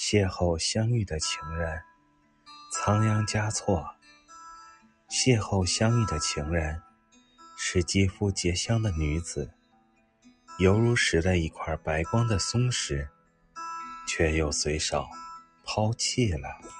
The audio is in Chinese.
邂逅相遇的情人仓央嘉措。邂逅相遇的情人是肌肤结香的女子犹如拾了一块白光的松石却又随手抛弃了。